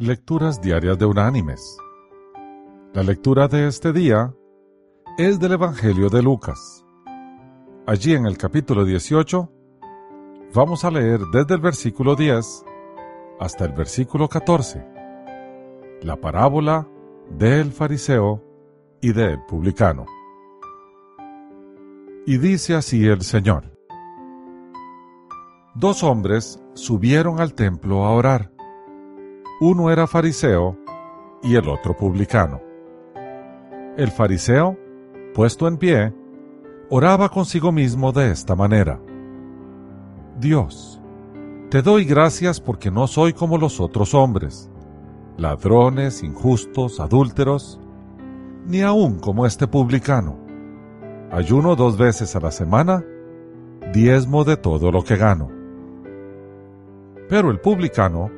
Lecturas Diarias de Unánimes. La lectura de este día es del Evangelio de Lucas. Allí en el capítulo 18 vamos a leer desde el versículo 10 hasta el versículo 14 la parábola del fariseo y del publicano. Y dice así el Señor. Dos hombres subieron al templo a orar. Uno era fariseo y el otro publicano. El fariseo, puesto en pie, oraba consigo mismo de esta manera. Dios, te doy gracias porque no soy como los otros hombres, ladrones, injustos, adúlteros, ni aun como este publicano. Ayuno dos veces a la semana, diezmo de todo lo que gano. Pero el publicano,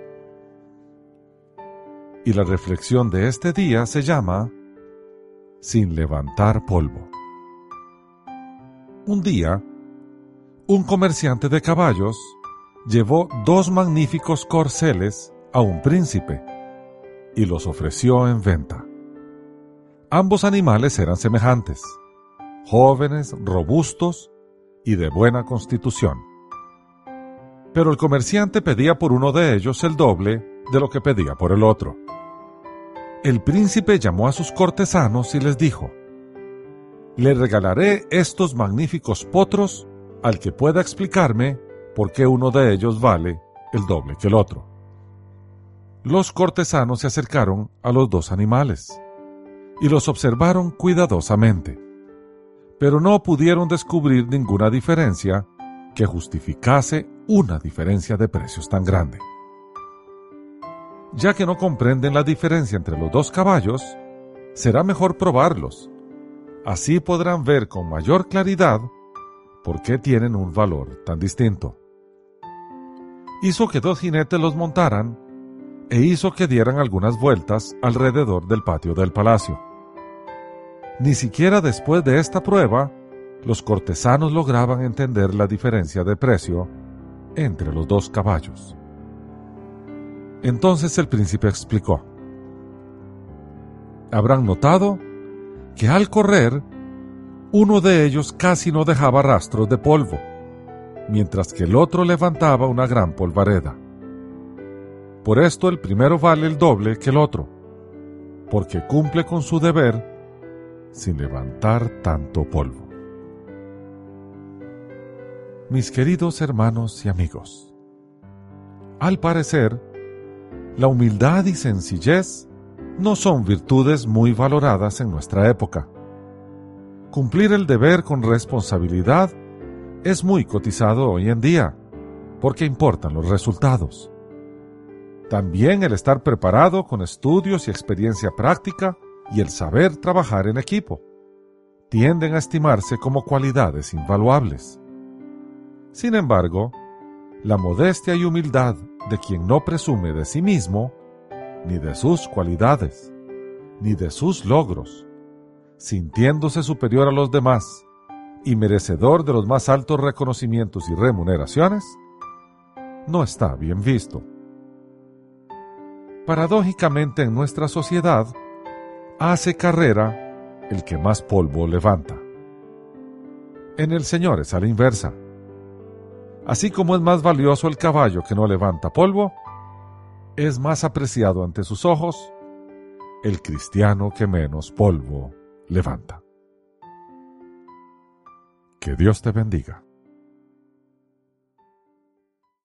Y la reflexión de este día se llama Sin levantar polvo. Un día, un comerciante de caballos llevó dos magníficos corceles a un príncipe y los ofreció en venta. Ambos animales eran semejantes, jóvenes, robustos y de buena constitución. Pero el comerciante pedía por uno de ellos el doble de lo que pedía por el otro. El príncipe llamó a sus cortesanos y les dijo, Le regalaré estos magníficos potros al que pueda explicarme por qué uno de ellos vale el doble que el otro. Los cortesanos se acercaron a los dos animales y los observaron cuidadosamente, pero no pudieron descubrir ninguna diferencia que justificase una diferencia de precios tan grande ya que no comprenden la diferencia entre los dos caballos, será mejor probarlos. Así podrán ver con mayor claridad por qué tienen un valor tan distinto. Hizo que dos jinetes los montaran e hizo que dieran algunas vueltas alrededor del patio del palacio. Ni siquiera después de esta prueba, los cortesanos lograban entender la diferencia de precio entre los dos caballos. Entonces el príncipe explicó, habrán notado que al correr, uno de ellos casi no dejaba rastros de polvo, mientras que el otro levantaba una gran polvareda. Por esto el primero vale el doble que el otro, porque cumple con su deber sin levantar tanto polvo. Mis queridos hermanos y amigos, al parecer, la humildad y sencillez no son virtudes muy valoradas en nuestra época. Cumplir el deber con responsabilidad es muy cotizado hoy en día, porque importan los resultados. También el estar preparado con estudios y experiencia práctica y el saber trabajar en equipo tienden a estimarse como cualidades invaluables. Sin embargo, la modestia y humildad de quien no presume de sí mismo, ni de sus cualidades, ni de sus logros, sintiéndose superior a los demás y merecedor de los más altos reconocimientos y remuneraciones, no está bien visto. Paradójicamente en nuestra sociedad, hace carrera el que más polvo levanta. En el Señor es a la inversa. Así como es más valioso el caballo que no levanta polvo, es más apreciado ante sus ojos el cristiano que menos polvo levanta. Que Dios te bendiga.